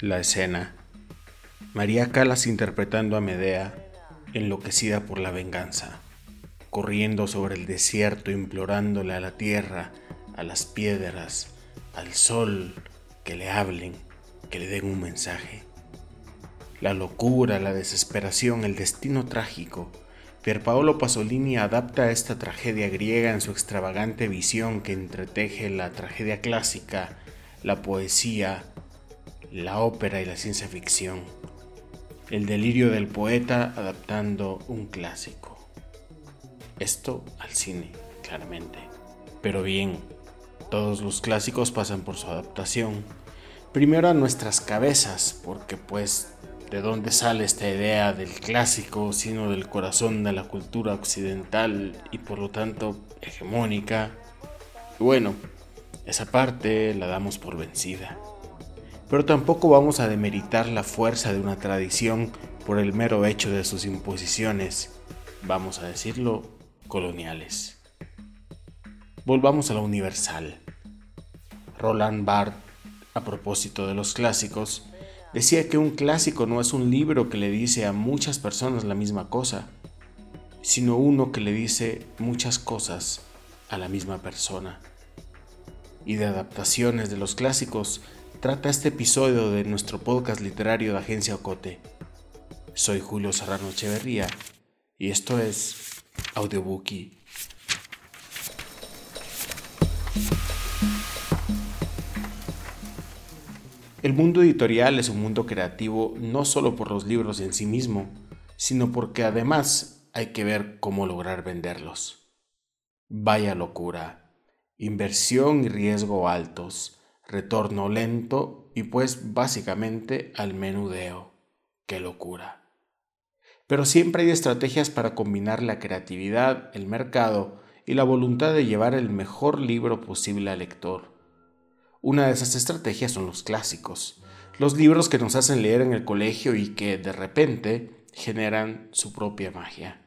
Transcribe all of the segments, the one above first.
La escena. María Calas interpretando a Medea, enloquecida por la venganza, corriendo sobre el desierto implorándole a la tierra, a las piedras, al sol, que le hablen, que le den un mensaje. La locura, la desesperación, el destino trágico. Pierpaolo Pasolini adapta esta tragedia griega en su extravagante visión que entreteje la tragedia clásica, la poesía, la ópera y la ciencia ficción. El delirio del poeta adaptando un clásico. Esto al cine, claramente. Pero bien, todos los clásicos pasan por su adaptación. Primero a nuestras cabezas, porque pues de dónde sale esta idea del clásico, sino del corazón de la cultura occidental y por lo tanto hegemónica. Y bueno, esa parte la damos por vencida. Pero tampoco vamos a demeritar la fuerza de una tradición por el mero hecho de sus imposiciones, vamos a decirlo, coloniales. Volvamos a lo universal. Roland Barthes, a propósito de los clásicos, decía que un clásico no es un libro que le dice a muchas personas la misma cosa, sino uno que le dice muchas cosas a la misma persona. Y de adaptaciones de los clásicos trata este episodio de nuestro podcast literario de Agencia Ocote. Soy Julio Serrano Echeverría y esto es Audiobookie. El mundo editorial es un mundo creativo no solo por los libros en sí mismo, sino porque además hay que ver cómo lograr venderlos. Vaya locura. Inversión y riesgo altos, retorno lento y pues básicamente al menudeo. ¡Qué locura! Pero siempre hay estrategias para combinar la creatividad, el mercado y la voluntad de llevar el mejor libro posible al lector una de esas estrategias son los clásicos, los libros que nos hacen leer en el colegio y que de repente generan su propia magia.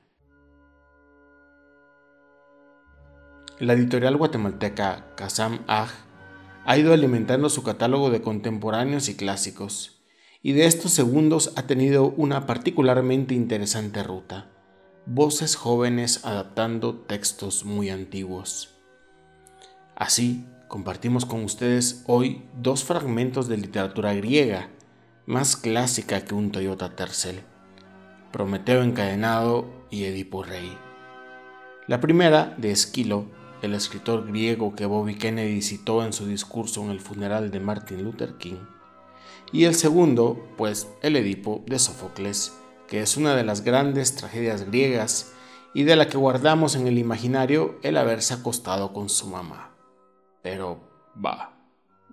La editorial guatemalteca Kazam Aj ha ido alimentando su catálogo de contemporáneos y clásicos, y de estos segundos ha tenido una particularmente interesante ruta, voces jóvenes adaptando textos muy antiguos. Así, compartimos con ustedes hoy dos fragmentos de literatura griega, más clásica que un Toyota Tercel, Prometeo encadenado y Edipo Rey. La primera, de Esquilo, el escritor griego que Bobby Kennedy citó en su discurso en el funeral de Martin Luther King, y el segundo, pues el Edipo de Sófocles, que es una de las grandes tragedias griegas y de la que guardamos en el imaginario el haberse acostado con su mamá. Pero, va,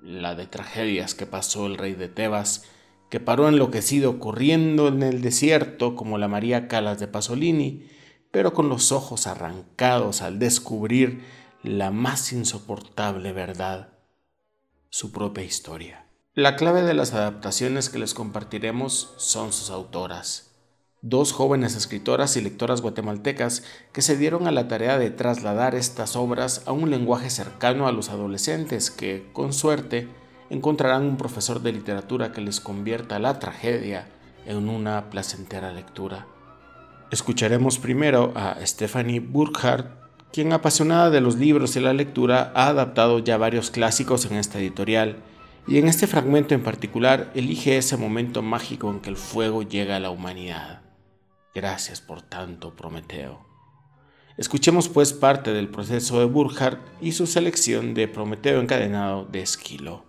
la de tragedias que pasó el rey de Tebas, que paró enloquecido corriendo en el desierto como la María Calas de Pasolini, pero con los ojos arrancados al descubrir la más insoportable verdad, su propia historia. La clave de las adaptaciones que les compartiremos son sus autoras dos jóvenes escritoras y lectoras guatemaltecas que se dieron a la tarea de trasladar estas obras a un lenguaje cercano a los adolescentes que, con suerte, encontrarán un profesor de literatura que les convierta la tragedia en una placentera lectura. Escucharemos primero a Stephanie Burkhardt, quien apasionada de los libros y la lectura ha adaptado ya varios clásicos en esta editorial, y en este fragmento en particular elige ese momento mágico en que el fuego llega a la humanidad. Gracias por tanto, Prometeo. Escuchemos pues parte del proceso de Burkhardt y su selección de Prometeo encadenado de Esquilo.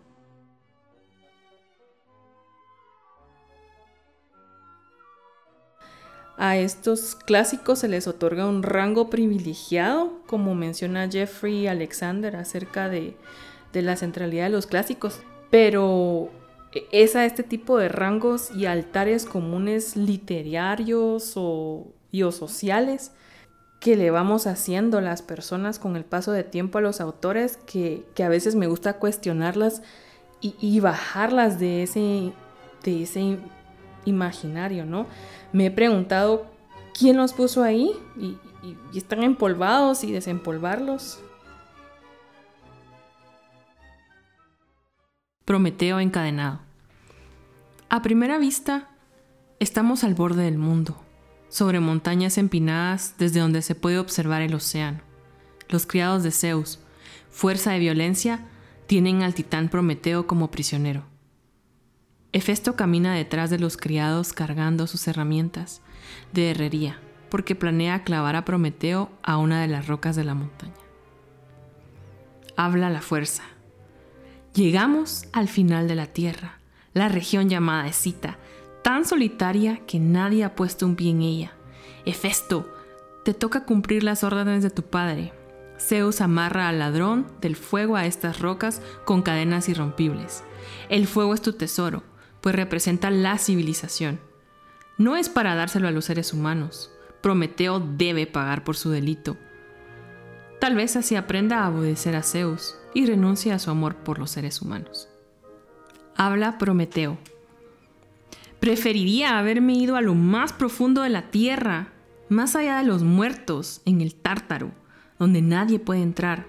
A estos clásicos se les otorga un rango privilegiado, como menciona Jeffrey Alexander acerca de, de la centralidad de los clásicos. Pero e-, es a este tipo de rangos y altares comunes literarios o, y o sociales que le vamos haciendo las personas con el paso de tiempo a los autores que, a veces me gusta cuestionarlas y, bajarlas de ese, de ese imaginario, ¿no? Me he preguntado quién los puso ahí y, están empolvados y desempolvarlos. Prometeo encadenado. A primera vista, estamos al borde del mundo, sobre montañas empinadas desde donde se puede observar el océano. Los criados de Zeus, fuerza de violencia, tienen al titán Prometeo como prisionero. Hefesto camina detrás de los criados cargando sus herramientas de herrería, porque planea clavar a Prometeo a una de las rocas de la montaña. Habla la fuerza. Llegamos al final de la tierra, la región llamada Escita, tan solitaria que nadie ha puesto un pie en ella. Hefesto, te toca cumplir las órdenes de tu padre. Zeus amarra al ladrón del fuego a estas rocas con cadenas irrompibles. El fuego es tu tesoro, pues representa la civilización. No es para dárselo a los seres humanos. Prometeo debe pagar por su delito. Tal vez así aprenda a obedecer a Zeus y renuncie a su amor por los seres humanos. Habla Prometeo. Preferiría haberme ido a lo más profundo de la tierra, más allá de los muertos, en el tártaro, donde nadie puede entrar.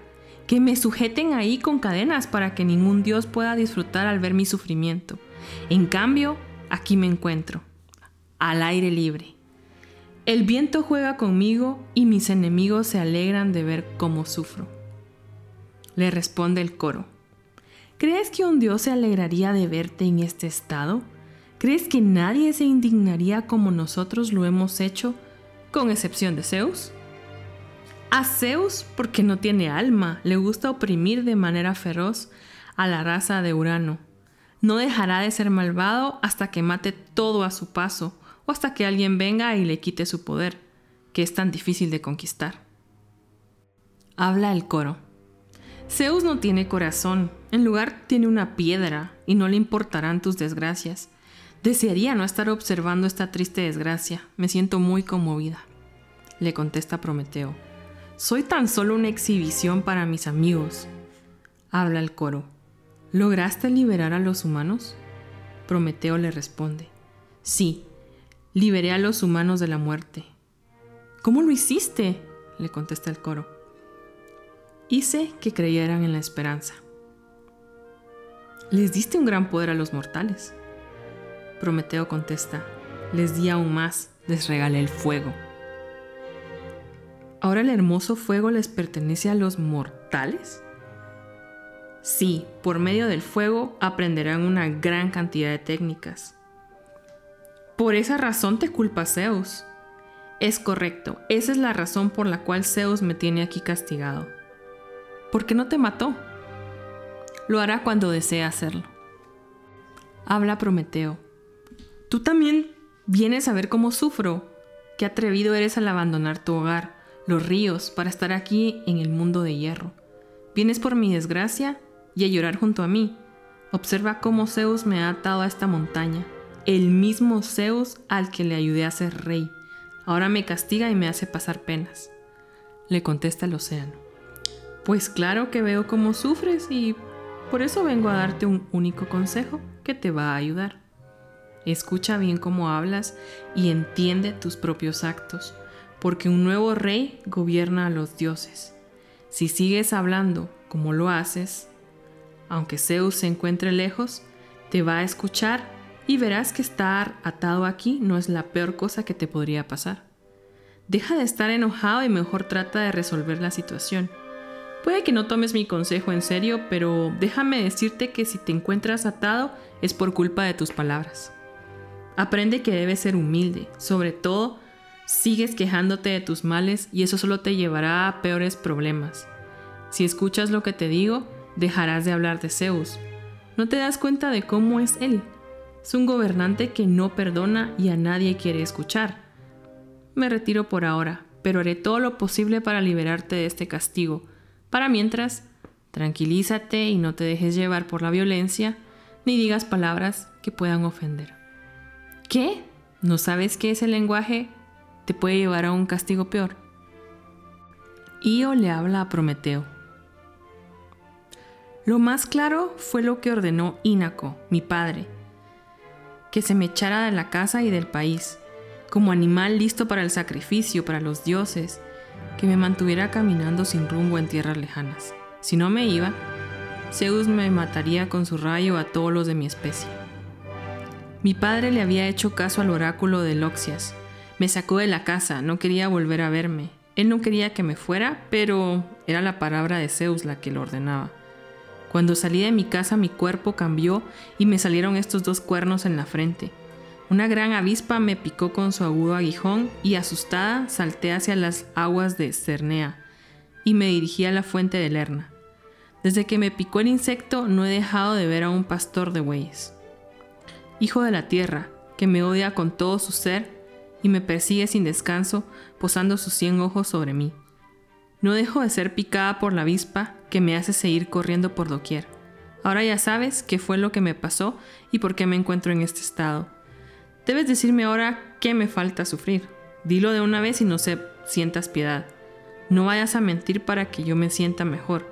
Que me sujeten ahí con cadenas para que ningún dios pueda disfrutar al ver mi sufrimiento. En cambio, aquí me encuentro, al aire libre. El viento juega conmigo y mis enemigos se alegran de ver cómo sufro. Le responde el coro. ¿Crees que un dios se alegraría de verte en este estado? ¿Crees que nadie se indignaría como nosotros lo hemos hecho, con excepción de Zeus? A Zeus, porque no tiene alma, le gusta oprimir de manera feroz a la raza de Urano. No dejará de ser malvado hasta que mate todo a su paso o hasta que alguien venga y le quite su poder, que es tan difícil de conquistar. Habla el coro. Zeus no tiene corazón, en lugar tiene una piedra y no le importarán tus desgracias. Desearía no estar observando esta triste desgracia, me siento muy conmovida. Le contesta Prometeo. Soy tan solo una exhibición para mis amigos. Habla el coro. ¿Lograste liberar a los humanos? Prometeo le responde. Sí, liberé a los humanos de la muerte. ¿Cómo lo hiciste? le contesta el coro. Hice que creyeran en la esperanza. Les diste un gran poder a los mortales. Prometeo contesta, les di aún más, les regalé el fuego. ¿Ahora el hermoso fuego les pertenece a los mortales? Sí, por medio del fuego aprenderán una gran cantidad de técnicas. Por esa razón te culpa Zeus. Es correcto, esa es la razón por la cual Zeus me tiene aquí castigado. ¿Por qué no te mató? Lo hará cuando desee hacerlo. Habla Prometeo. Tú también vienes a ver cómo sufro. Qué atrevido eres al abandonar tu hogar los ríos, para estar aquí en el mundo de hierro. Vienes por mi desgracia y a llorar junto a mí. Observa cómo Zeus me ha atado a esta montaña, el mismo Zeus al que le ayudé a ser rey. Ahora me castiga y me hace pasar penas. Le contesta el océano. Pues claro que veo cómo sufres y por eso vengo a darte un único consejo que te va a ayudar. Escucha bien cómo hablas y entiende tus propios actos porque un nuevo rey gobierna a los dioses. Si sigues hablando como lo haces, aunque Zeus se encuentre lejos, te va a escuchar y verás que estar atado aquí no es la peor cosa que te podría pasar. Deja de estar enojado y mejor trata de resolver la situación. Puede que no tomes mi consejo en serio, pero déjame decirte que si te encuentras atado es por culpa de tus palabras. Aprende que debes ser humilde, sobre todo Sigues quejándote de tus males y eso solo te llevará a peores problemas. Si escuchas lo que te digo, dejarás de hablar de Zeus. No te das cuenta de cómo es él. Es un gobernante que no perdona y a nadie quiere escuchar. Me retiro por ahora, pero haré todo lo posible para liberarte de este castigo. Para mientras, tranquilízate y no te dejes llevar por la violencia, ni digas palabras que puedan ofender. ¿Qué? ¿No sabes qué es el lenguaje te puede llevar a un castigo peor. Io le habla a Prometeo. Lo más claro fue lo que ordenó Ínaco, mi padre, que se me echara de la casa y del país, como animal listo para el sacrificio, para los dioses, que me mantuviera caminando sin rumbo en tierras lejanas. Si no me iba, Zeus me mataría con su rayo a todos los de mi especie. Mi padre le había hecho caso al oráculo de Loxias. Me sacó de la casa, no quería volver a verme. Él no quería que me fuera, pero era la palabra de Zeus la que lo ordenaba. Cuando salí de mi casa mi cuerpo cambió y me salieron estos dos cuernos en la frente. Una gran avispa me picó con su agudo aguijón y asustada salté hacia las aguas de Cernea y me dirigí a la fuente de Lerna. Desde que me picó el insecto no he dejado de ver a un pastor de bueyes. Hijo de la tierra, que me odia con todo su ser y me persigue sin descanso, posando sus cien ojos sobre mí. No dejo de ser picada por la avispa que me hace seguir corriendo por doquier. Ahora ya sabes qué fue lo que me pasó y por qué me encuentro en este estado. Debes decirme ahora qué me falta sufrir. Dilo de una vez y no se sientas piedad. No vayas a mentir para que yo me sienta mejor,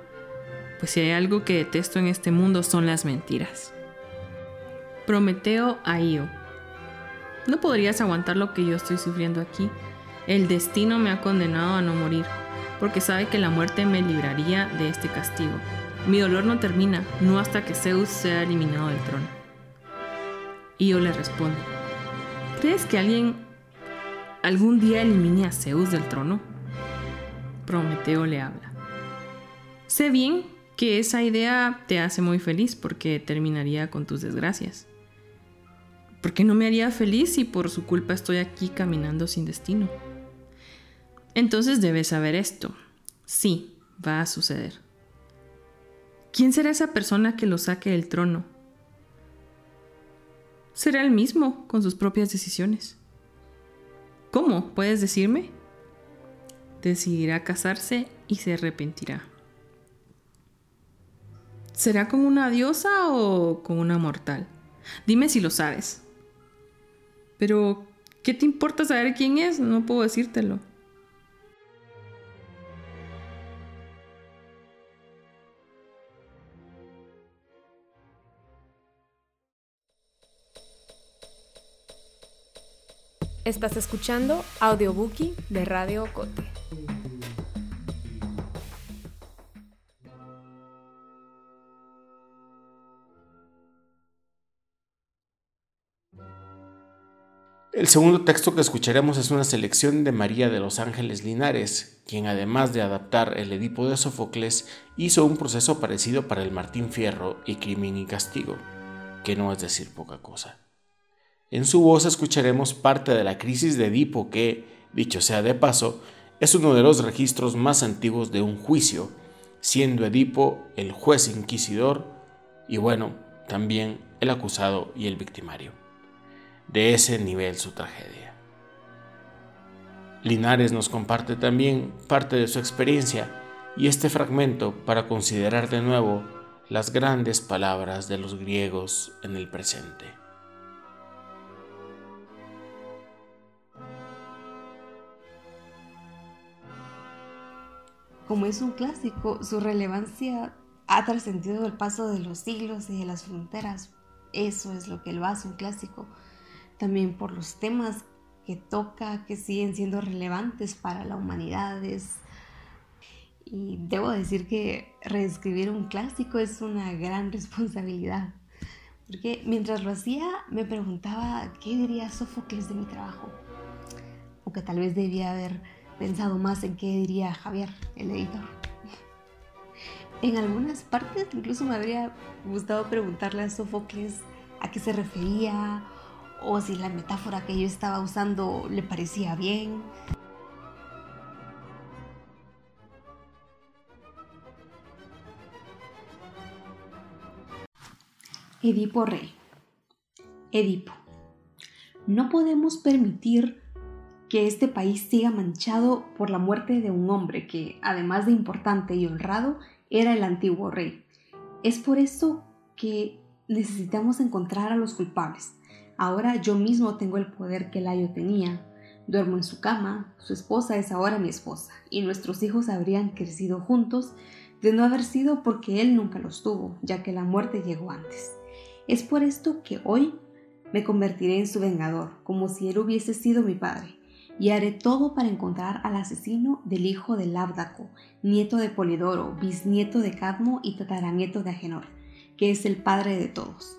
pues si hay algo que detesto en este mundo son las mentiras. Prometeo a Io. No podrías aguantar lo que yo estoy sufriendo aquí. El destino me ha condenado a no morir porque sabe que la muerte me libraría de este castigo. Mi dolor no termina, no hasta que Zeus sea eliminado del trono. Io le responde, ¿crees que alguien algún día elimine a Zeus del trono? Prometeo le habla. Sé bien que esa idea te hace muy feliz porque terminaría con tus desgracias. ¿Por qué no me haría feliz si por su culpa estoy aquí caminando sin destino? Entonces debes saber esto. Sí, va a suceder. ¿Quién será esa persona que lo saque del trono? Será él mismo con sus propias decisiones. ¿Cómo? ¿Puedes decirme? Decidirá casarse y se arrepentirá. ¿Será con una diosa o con una mortal? Dime si lo sabes. Pero, ¿qué te importa saber quién es? No puedo decírtelo. Estás escuchando Audiobookie de Radio Cote. El segundo texto que escucharemos es una selección de María de los Ángeles Linares, quien además de adaptar el Edipo de Sófocles, hizo un proceso parecido para el Martín Fierro y Crimen y Castigo, que no es decir poca cosa. En su voz escucharemos parte de la crisis de Edipo que, dicho sea de paso, es uno de los registros más antiguos de un juicio, siendo Edipo el juez inquisidor y bueno, también el acusado y el victimario. De ese nivel su tragedia. Linares nos comparte también parte de su experiencia y este fragmento para considerar de nuevo las grandes palabras de los griegos en el presente. Como es un clásico, su relevancia ha trascendido el paso de los siglos y de las fronteras. Eso es lo que lo hace un clásico. También por los temas que toca, que siguen siendo relevantes para la humanidad. Y debo decir que reescribir un clásico es una gran responsabilidad. Porque mientras lo hacía me preguntaba qué diría Sófocles de mi trabajo. O que tal vez debía haber pensado más en qué diría Javier, el editor. En algunas partes incluso me habría gustado preguntarle a Sófocles a qué se refería o si la metáfora que yo estaba usando le parecía bien. Edipo Rey. Edipo. No podemos permitir que este país siga manchado por la muerte de un hombre que, además de importante y honrado, era el antiguo rey. Es por eso que necesitamos encontrar a los culpables. Ahora yo mismo tengo el poder que Layo tenía. Duermo en su cama, su esposa es ahora mi esposa, y nuestros hijos habrían crecido juntos de no haber sido porque él nunca los tuvo, ya que la muerte llegó antes. Es por esto que hoy me convertiré en su vengador, como si él hubiese sido mi padre y haré todo para encontrar al asesino del hijo de Labdaco, nieto de Polidoro, bisnieto de Cadmo y tataranieto de Agenor, que es el padre de todos.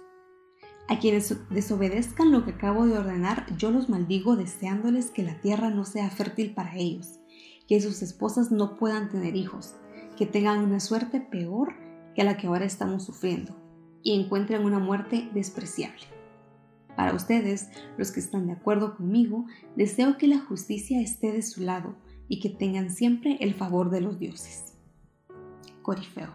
A quienes desobedezcan lo que acabo de ordenar, yo los maldigo deseándoles que la tierra no sea fértil para ellos, que sus esposas no puedan tener hijos, que tengan una suerte peor que la que ahora estamos sufriendo y encuentren una muerte despreciable. Para ustedes, los que están de acuerdo conmigo, deseo que la justicia esté de su lado y que tengan siempre el favor de los dioses. Corifeo.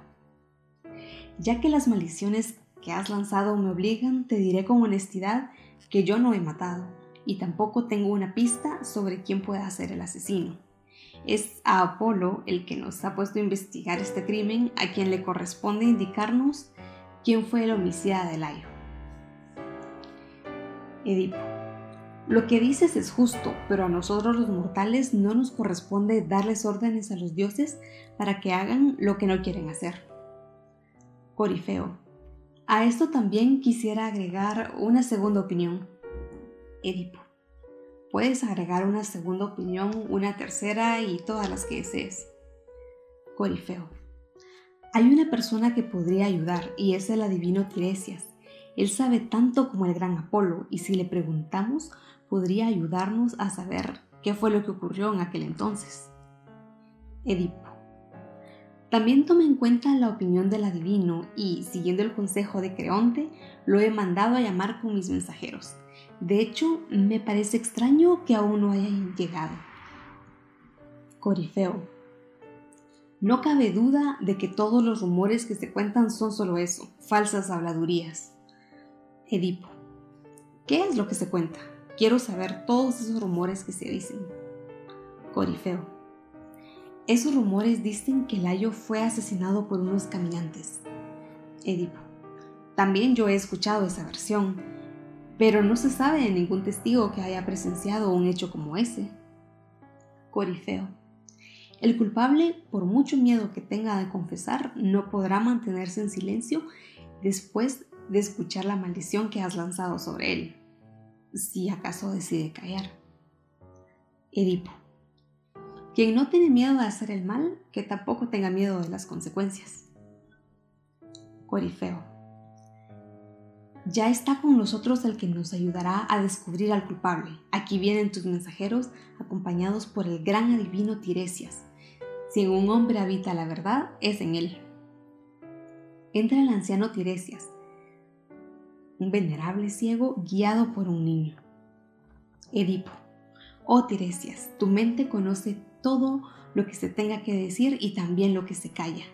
Ya que las maldiciones que has lanzado me obligan, te diré con honestidad que yo no he matado y tampoco tengo una pista sobre quién pueda ser el asesino. Es a Apolo el que nos ha puesto a investigar este crimen, a quien le corresponde indicarnos quién fue el homicida de Layo. Edipo. Lo que dices es justo, pero a nosotros los mortales no nos corresponde darles órdenes a los dioses para que hagan lo que no quieren hacer. Corifeo. A esto también quisiera agregar una segunda opinión. Edipo. Puedes agregar una segunda opinión, una tercera y todas las que desees. Corifeo. Hay una persona que podría ayudar y es el adivino Tiresias. Él sabe tanto como el gran Apolo y si le preguntamos podría ayudarnos a saber qué fue lo que ocurrió en aquel entonces. Edipo. También tome en cuenta la opinión del adivino y, siguiendo el consejo de Creonte, lo he mandado a llamar con mis mensajeros. De hecho, me parece extraño que aún no hayan llegado. Corifeo. No cabe duda de que todos los rumores que se cuentan son solo eso, falsas habladurías. Edipo. ¿Qué es lo que se cuenta? Quiero saber todos esos rumores que se dicen. Corifeo. Esos rumores dicen que Layo fue asesinado por unos caminantes. Edipo. También yo he escuchado esa versión, pero no se sabe de ningún testigo que haya presenciado un hecho como ese. Corifeo. El culpable, por mucho miedo que tenga de confesar, no podrá mantenerse en silencio después de escuchar la maldición que has lanzado sobre él, si acaso decide callar. Edipo. Quien no tiene miedo de hacer el mal, que tampoco tenga miedo de las consecuencias. Corifeo. Ya está con nosotros el que nos ayudará a descubrir al culpable. Aquí vienen tus mensajeros acompañados por el gran adivino Tiresias. Si en un hombre habita la verdad, es en él. Entra el anciano Tiresias, un venerable ciego guiado por un niño. Edipo. Oh Tiresias, tu mente conoce todo lo que se tenga que decir y también lo que se calla,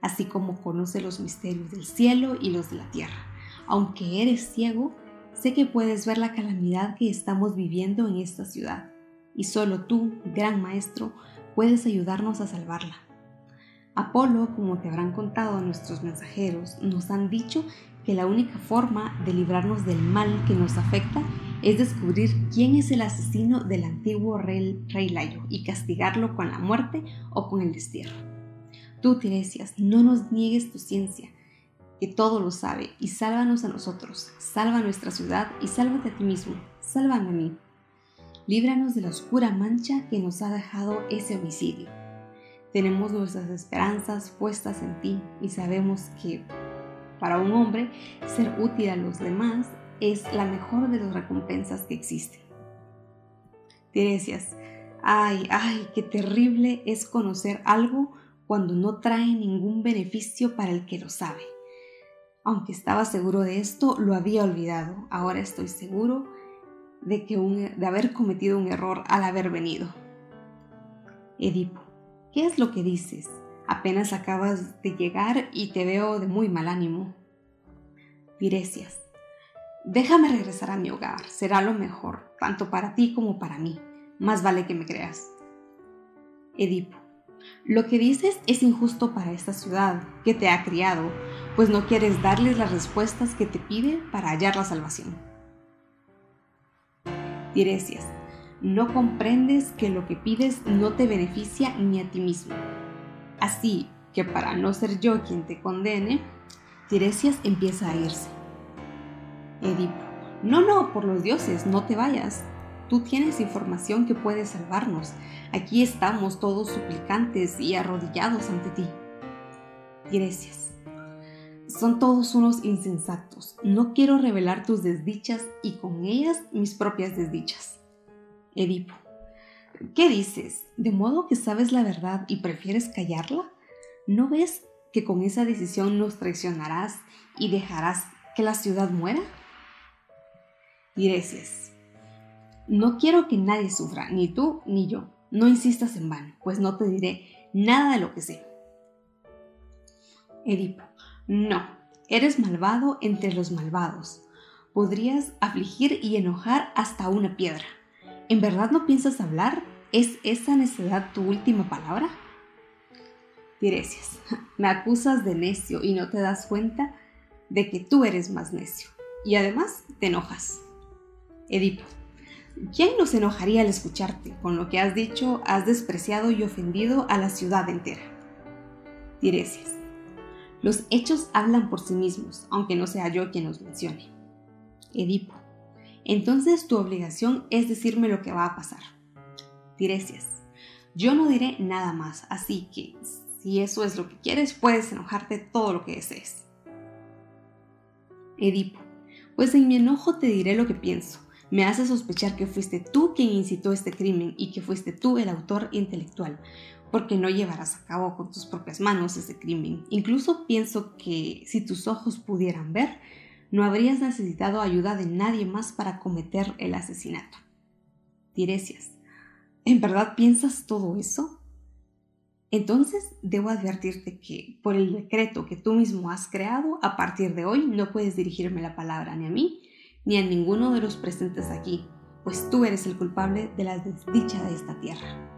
así como conoce los misterios del cielo y los de la tierra. Aunque eres ciego, sé que puedes ver la calamidad que estamos viviendo en esta ciudad, y solo tú, gran maestro, puedes ayudarnos a salvarla. Apolo, como te habrán contado nuestros mensajeros, nos han dicho que la única forma de librarnos del mal que nos afecta es descubrir quién es el asesino del antiguo rey, rey Layo y castigarlo con la muerte o con el destierro. Tú, Tiresias, no nos niegues tu ciencia, que todo lo sabe, y sálvanos a nosotros, salva nuestra ciudad y sálvate a ti mismo, sálvame a mí. Líbranos de la oscura mancha que nos ha dejado ese homicidio. Tenemos nuestras esperanzas puestas en ti y sabemos que para un hombre ser útil a los demás es la mejor de las recompensas que existen. Tiresias, ay, ay, qué terrible es conocer algo cuando no trae ningún beneficio para el que lo sabe. Aunque estaba seguro de esto, lo había olvidado. Ahora estoy seguro de, que de haber cometido un error al haber venido. Edipo, ¿qué es lo que dices? Apenas acabas de llegar y te veo de muy mal ánimo. Tiresias, Déjame regresar a mi hogar, será lo mejor, tanto para ti como para mí. Más vale que me creas. Edipo. Lo que dices es injusto para esta ciudad que te ha criado, pues no quieres darles las respuestas que te pide para hallar la salvación. Tiresias. No comprendes que lo que pides no te beneficia ni a ti mismo. Así que para no ser yo quien te condene, Tiresias empieza a irse. Edipo. No, no, por los dioses, no te vayas. Tú tienes información que puede salvarnos. Aquí estamos todos suplicantes y arrodillados ante ti. Tiresias. son todos unos insensatos. No quiero revelar tus desdichas y con ellas mis propias desdichas. Edipo. ¿Qué dices? ¿De modo que sabes la verdad y prefieres callarla? ¿No ves que con esa decisión nos traicionarás y dejarás que la ciudad muera? Tiresias. No quiero que nadie sufra, ni tú ni yo. No insistas en vano, pues no te diré nada de lo que sé. Edipo. No, eres malvado entre los malvados. Podrías afligir y enojar hasta una piedra. ¿En verdad no piensas hablar? ¿Es esa necedad tu última palabra? Tiresias, me acusas de necio y no te das cuenta de que tú eres más necio. Y además te enojas. Edipo, ¿quién no se enojaría al escucharte? Con lo que has dicho, has despreciado y ofendido a la ciudad entera. Tiresias, los hechos hablan por sí mismos, aunque no sea yo quien los mencione. Edipo. Entonces tu obligación es decirme lo que va a pasar. Tiresias. Yo no diré nada más, así que si eso es lo que quieres, puedes enojarte todo lo que desees. Edipo. Pues en mi enojo te diré lo que pienso. Me hace sospechar que fuiste tú quien incitó este crimen y que fuiste tú el autor intelectual, porque no llevarás a cabo con tus propias manos ese crimen. Incluso pienso que si tus ojos pudieran ver, no habrías necesitado ayuda de nadie más para cometer el asesinato. Tiresias, ¿en verdad piensas todo eso? Entonces debo advertirte que, por el decreto que tú mismo has creado, a partir de hoy no puedes dirigirme la palabra ni a mí ni a ninguno de los presentes aquí, pues tú eres el culpable de la desdicha de esta tierra.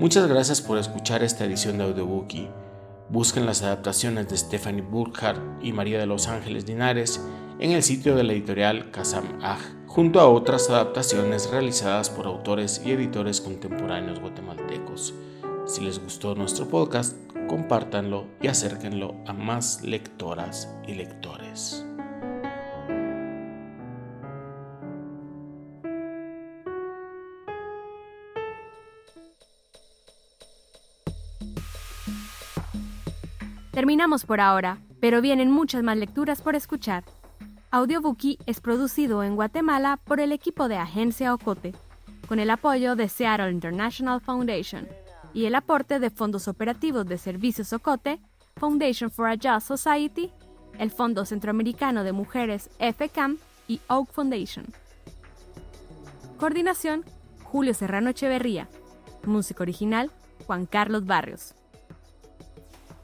Muchas gracias por escuchar esta edición de Audiobookie. Busquen las adaptaciones de Stephanie Burkhardt y María de los Ángeles Linares en el sitio de la editorial Kazam Aj, junto a otras adaptaciones realizadas por autores y editores contemporáneos guatemaltecos. Si les gustó nuestro podcast, compártanlo y acérquenlo a más lectoras y lectores. Terminamos por ahora, pero vienen muchas más lecturas por escuchar. Audiobookie es producido en Guatemala por el equipo de Agencia Ocote, con el apoyo de Seattle International Foundation y el aporte de fondos operativos de Servicios Ocote, Foundation for a Just Society, el Fondo Centroamericano de Mujeres FCAM y Oak Foundation. Coordinación, Julio Serrano Echeverría. Música original, Juan Carlos Barrios.